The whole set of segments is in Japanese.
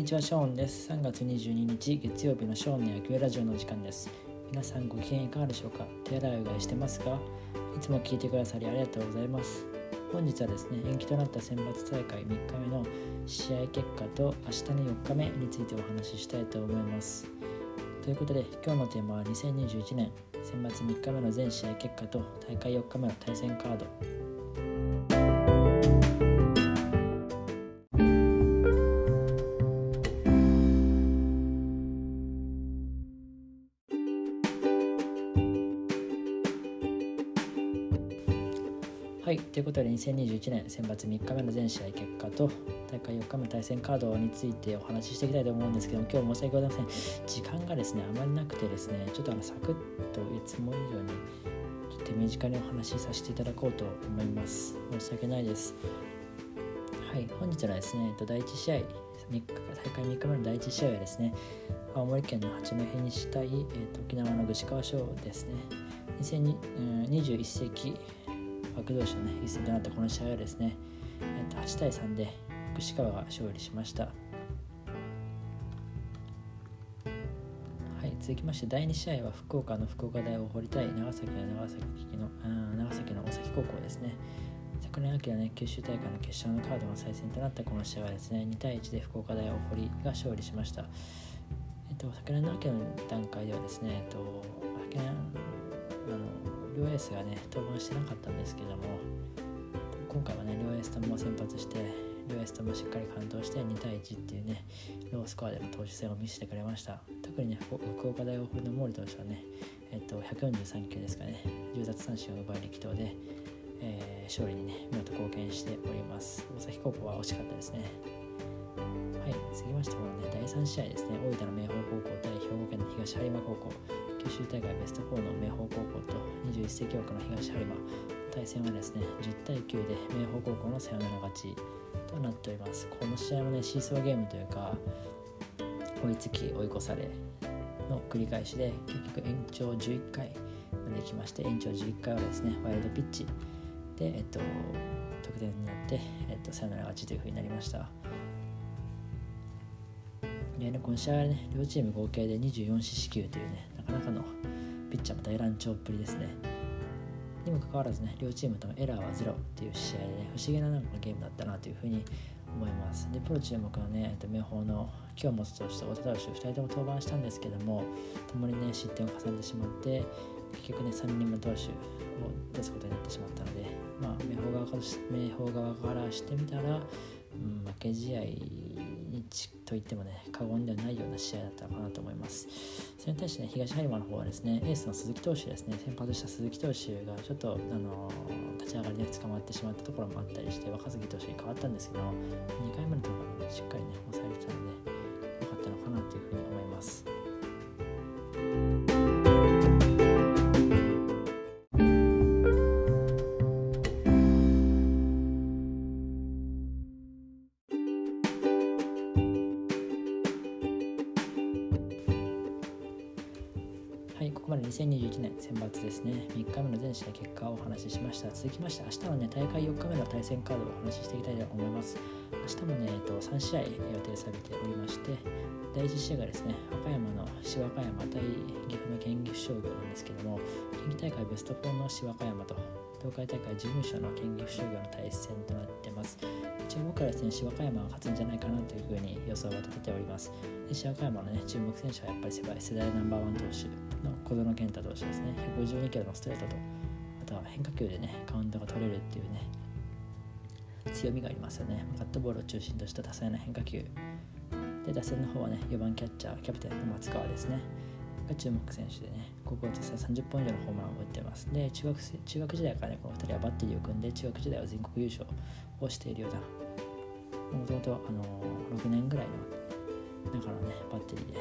にちは、ショーンです。3月22日月曜日のショーンの野球ラジオの時間です。皆さんご機嫌いかがでしょうか？手洗いうがいしてますか？いつも聞いてくださりありがとうございます。本日はですね、延期となった選抜大会3日目の試合結果と明日の4日目についてお話ししたいと思います。ということで、今日のテーマは2021年選抜3日目の全試合結果と大会4日目の対戦カードはい、ということで2021年選抜3日目の全試合結果と大会4日目の対戦カードについてお話ししていきたいと思うんですけども今日申し訳ございません。時間がですねあまりなくてですねちょっとあのサクッといつも以上にちょっと手短にお話しさせていただこうと思います。申し訳ないです。はい本日はですね第1試合3日大会3日目の第1試合はですね青森県の八戸西対、えっと沖縄の串川省ですね。2021世紀枠同士の、ね、一戦となったこの試合はですね、えっと、8対3で串川が勝利しました。はい、続きまして第2試合は福岡の福岡大大堀対長崎の長崎のあ長崎の大崎高校ですね。昨年秋の、ね、九州大会の決勝のカードの再戦となったこの試合はですね2対1で福岡大大堀が勝利しました。えっと、昨年の秋の段階ではですね、えっと、両エースがね登板してなかったんですけども今回はね両エースとも先発して両エースともしっかり完投して2対1っていうねロースコアでの投手戦を見せてくれました。特にね福岡大大堀の毛利投手はねえっと143球ですかね10奪三振を奪い力投で、えー、勝利にね見事貢献しております。大崎高校は惜しかったですね。はい続きましてこのね第3試合ですね。大分の明豊高校対兵庫県の東播磨高校。州大会ベスト4の明豊高校と21世紀枠の東播磨対戦はですね10対9で明豊高校のサヨナラ勝ちとなっております。この試合もねシーソーゲームというか追いつき追い越されの繰り返しで結局延長11回まで来まして延長11回はですねワイルドピッチで、えっと、得点になって、えっと、サヨナラ勝ちというふうになりました。でね、この試合はね、両チーム合計で24四死球というね、かなかのピッチャーも大乱調っぷりですね。にもかかわらずね、両チームともエラーはゼロっていう試合でね、不思議ななんかゲームだったなというふうに思います。で、プロ注目のね、えっと明豊の京本投手と太田投手、2人とも登板したんですけども、共にね、失点を重ねてしまって、結局ね、3人目投手を出すことになってしまったので、まあ、明豊側から明豊側からしてみたら、うん、負け試合と言ってもね過言ではないような試合だったのかなと思います。それに対してね東播磨の方はですねエースの鈴木投手ですね先発した鈴木投手がちょっとあの立ち上がりで捕まってしまったところもあったりして若杉投手に変わったんですけど2回目まで2021年選抜ですね、3日目の全試合結果をお話ししました。続きまして、明日のね、大会4日目の対戦カードをお話ししていきたいと思います。明日もね、えっと、3試合予定されておりまして、第1試合がですね、和歌山の芝和歌山対岐阜の県岐阜商業なんですけども、県議大会ベスト4の芝和歌山と、東海大会準優勝の県岐阜商業の対戦となってます。注目からですね、芝和歌山が勝つんじゃないかなというふうに予想が立てております。で和歌山のね、注目選手はやっぱり世代世代ナンバーワン投手の小園健太投手ですね。152キロのストレートと、あとは変化球でね、カウントが取れるっていうね、強みがありますよね。カットボールを中心とした多彩な変化球。で、打線の方はね、4番キャッチャー、キャプテンの松川ですね。が注目選手でね、高校として30本以上のホームランを打ってます。で、中学中学時代からね、この2人はバッテリーを組んで、中学時代は全国優勝をしているような、もともと6年ぐらいの中のね、バッテリーで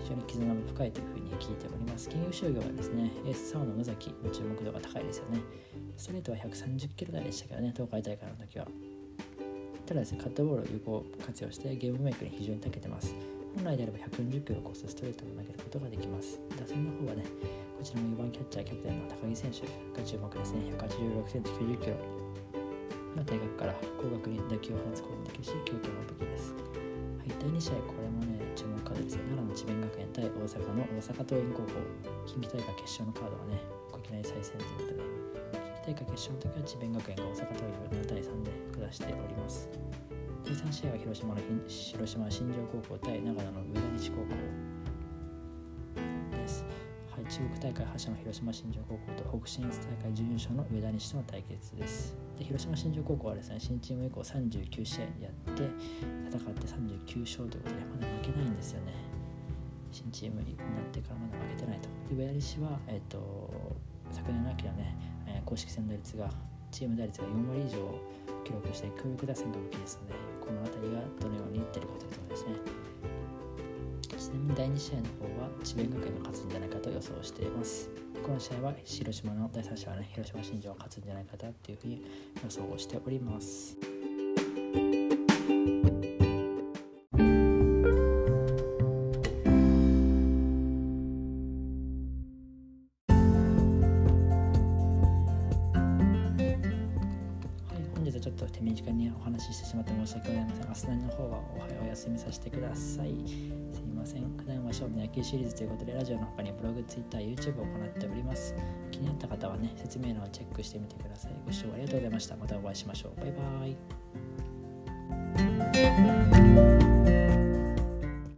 非常に絆も深いというふうに聞いております。金融商業はですね、エースサウの野崎の注目度が高いですよね。ストレートは130キロ台でしたけどね、東海大会の時は。ただですね、カットボールを有効活用してゲームメイクに非常に長けてます。本来であれば140キロを超すストレートを投げることができます。打線の方はね、こちらも4番キャッチャーキャプテンの高木選手が注目ですね。186センチ90キロ大学から高額に打球を放つことができるし、強肩も武器です。はい、第2試合、これもね、注目カードですよ。奈良の智弁学園対大阪の大阪桐蔭高校、近畿大会決勝のカードはね、いきなり再戦ということで、近畿大会決勝の時は智弁学園が大阪桐蔭を7対3で下しております。第3試合は広島の広島新庄高校対長野の上田西高校です。はい、中国大会覇者の広島新庄高校と北進出大会準優勝の上田西との対決です。で広島新庄高校はですね、新チーム以降39試合やって戦って39勝ということで、まだ負けないんですよね。新チームになってからまだ負けてないと。で上田西は、えっ、ー、と昨年の秋はね、えー、公式戦打率がチーム打率が4割以上記録して空力打線が大きいですので、この辺りがどのようにいってるかというところですね。ちなみに第2試合の方は智弁学園が勝つんじゃないかと予想しています。この試合は広島の第3試合はね、広島新庄が勝つんじゃないかというふうに予想をしております。と手短にお話ししてしまって申し訳ございません。明日の方はおはようお休みさせてください。すいません。普段は勝負の野球シリーズということで、ラジオの他にブログ、ツイッター、YouTube を行っております。気になった方はね、説明欄をチェックしてみてください。ご視聴ありがとうございました。またお会いしましょう。バイバイ。